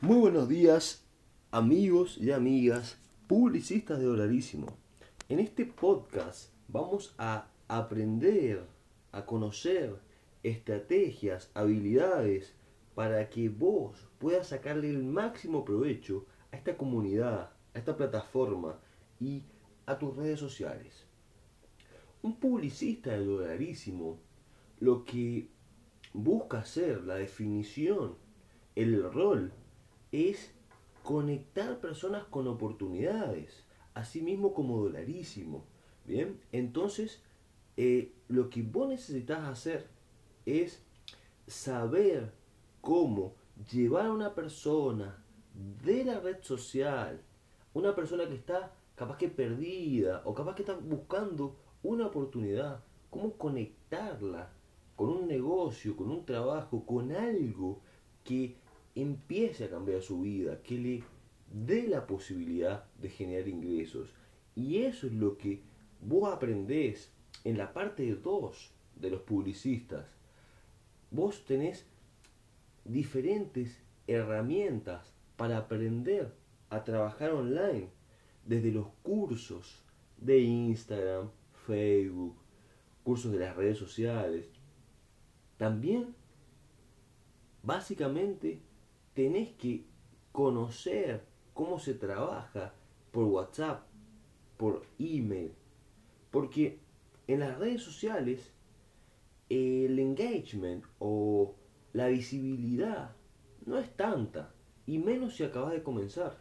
Muy buenos días, amigos y amigas, publicistas de Dolarísimo. En este podcast vamos a aprender, a conocer estrategias, habilidades para que vos puedas sacarle el máximo provecho a esta comunidad, a esta plataforma y a tus redes sociales. Un publicista de Dolarísimo lo que busca hacer, la definición, el rol, es conectar personas con oportunidades, así mismo como dolarísimo. Bien, entonces eh, lo que vos necesitas hacer es saber cómo llevar a una persona de la red social, una persona que está capaz que perdida o capaz que está buscando una oportunidad, cómo conectarla con un negocio, con un trabajo, con algo que empiece a cambiar su vida, que le dé la posibilidad de generar ingresos. Y eso es lo que vos aprendés en la parte 2 de los publicistas. Vos tenés diferentes herramientas para aprender a trabajar online, desde los cursos de Instagram, Facebook, cursos de las redes sociales, también, básicamente, tenés que conocer cómo se trabaja por WhatsApp, por email, porque en las redes sociales el engagement o la visibilidad no es tanta, y menos si acabas de comenzar.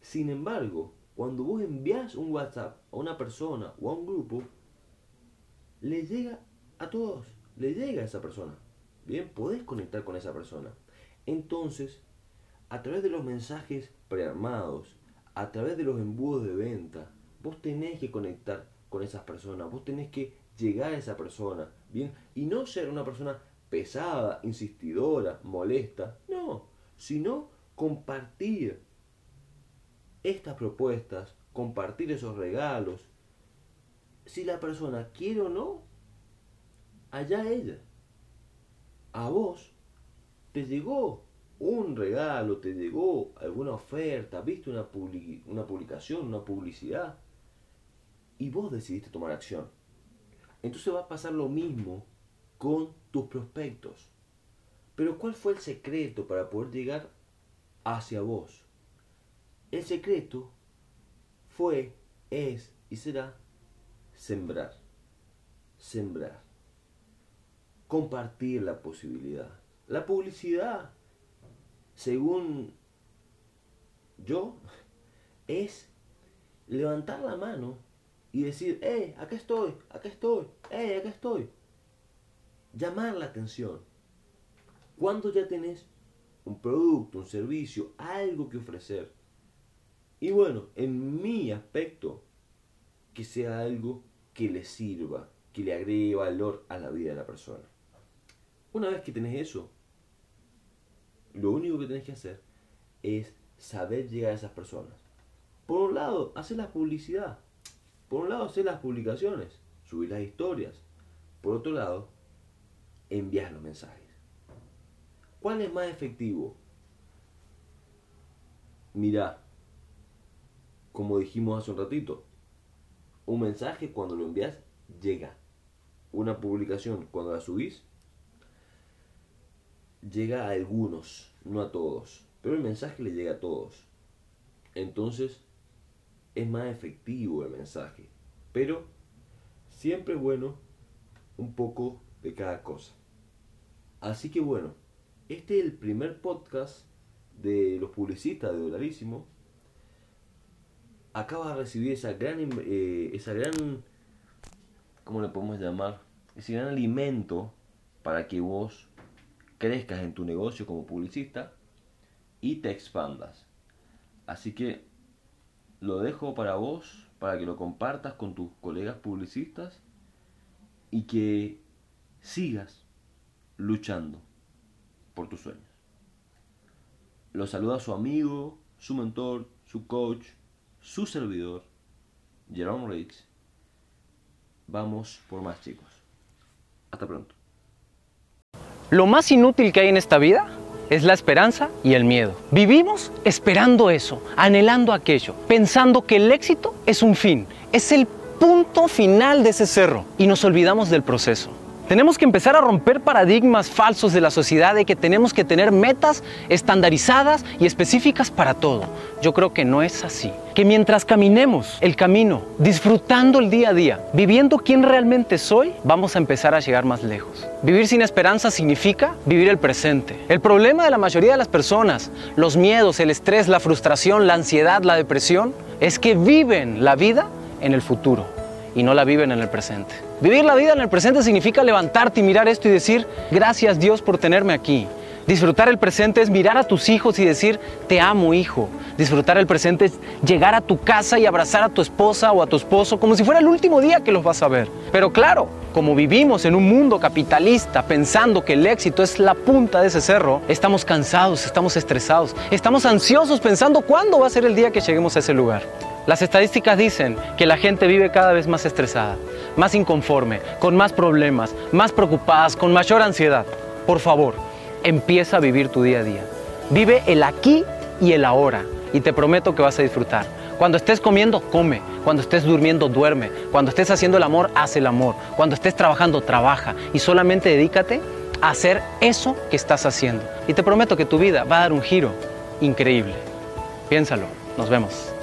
Sin embargo, cuando vos envías un WhatsApp a una persona o a un grupo, le llega a todos le llega a esa persona. Bien, podés conectar con esa persona. Entonces, a través de los mensajes prearmados, a través de los embudos de venta, vos tenés que conectar con esas personas, vos tenés que llegar a esa persona, bien, y no ser una persona pesada, insistidora, molesta, no, sino compartir estas propuestas, compartir esos regalos. Si la persona quiere o no, allá ella. A vos te llegó un regalo, te llegó alguna oferta, viste una, una publicación, una publicidad, y vos decidiste tomar acción. Entonces va a pasar lo mismo con tus prospectos. Pero ¿cuál fue el secreto para poder llegar hacia vos? El secreto fue, es y será sembrar. Sembrar compartir la posibilidad. La publicidad, según yo, es levantar la mano y decir, eh, acá estoy, acá estoy, eh, acá estoy. Llamar la atención. Cuando ya tenés un producto, un servicio, algo que ofrecer. Y bueno, en mi aspecto, que sea algo que le sirva, que le agregue valor a la vida de la persona. Una vez que tenés eso, lo único que tenés que hacer es saber llegar a esas personas. Por un lado, hacer la publicidad. Por un lado, hacer las publicaciones, subir las historias. Por otro lado, enviar los mensajes. ¿Cuál es más efectivo? Mira, como dijimos hace un ratito, un mensaje cuando lo envías llega. Una publicación cuando la subís llega a algunos, no a todos, pero el mensaje le llega a todos. Entonces, es más efectivo el mensaje, pero siempre es bueno un poco de cada cosa. Así que bueno, este es el primer podcast de los publicistas de Dolarísimo. Acaba de recibir esa gran, eh, esa gran, ¿cómo le podemos llamar? Ese gran alimento para que vos crezcas en tu negocio como publicista y te expandas. Así que lo dejo para vos, para que lo compartas con tus colegas publicistas y que sigas luchando por tus sueños. Lo saluda su amigo, su mentor, su coach, su servidor, Jerome Riggs. Vamos por más chicos. Hasta pronto. Lo más inútil que hay en esta vida es la esperanza y el miedo. Vivimos esperando eso, anhelando aquello, pensando que el éxito es un fin, es el punto final de ese cerro y nos olvidamos del proceso. Tenemos que empezar a romper paradigmas falsos de la sociedad de que tenemos que tener metas estandarizadas y específicas para todo. Yo creo que no es así. Que mientras caminemos el camino, disfrutando el día a día, viviendo quién realmente soy, vamos a empezar a llegar más lejos. Vivir sin esperanza significa vivir el presente. El problema de la mayoría de las personas, los miedos, el estrés, la frustración, la ansiedad, la depresión, es que viven la vida en el futuro y no la viven en el presente. Vivir la vida en el presente significa levantarte y mirar esto y decir, gracias Dios por tenerme aquí. Disfrutar el presente es mirar a tus hijos y decir, te amo hijo. Disfrutar el presente es llegar a tu casa y abrazar a tu esposa o a tu esposo como si fuera el último día que los vas a ver. Pero claro, como vivimos en un mundo capitalista pensando que el éxito es la punta de ese cerro, estamos cansados, estamos estresados, estamos ansiosos pensando cuándo va a ser el día que lleguemos a ese lugar. Las estadísticas dicen que la gente vive cada vez más estresada, más inconforme, con más problemas, más preocupadas, con mayor ansiedad. Por favor, empieza a vivir tu día a día. Vive el aquí y el ahora y te prometo que vas a disfrutar. Cuando estés comiendo, come. Cuando estés durmiendo, duerme. Cuando estés haciendo el amor, haz el amor. Cuando estés trabajando, trabaja. Y solamente dedícate a hacer eso que estás haciendo. Y te prometo que tu vida va a dar un giro increíble. Piénsalo. Nos vemos.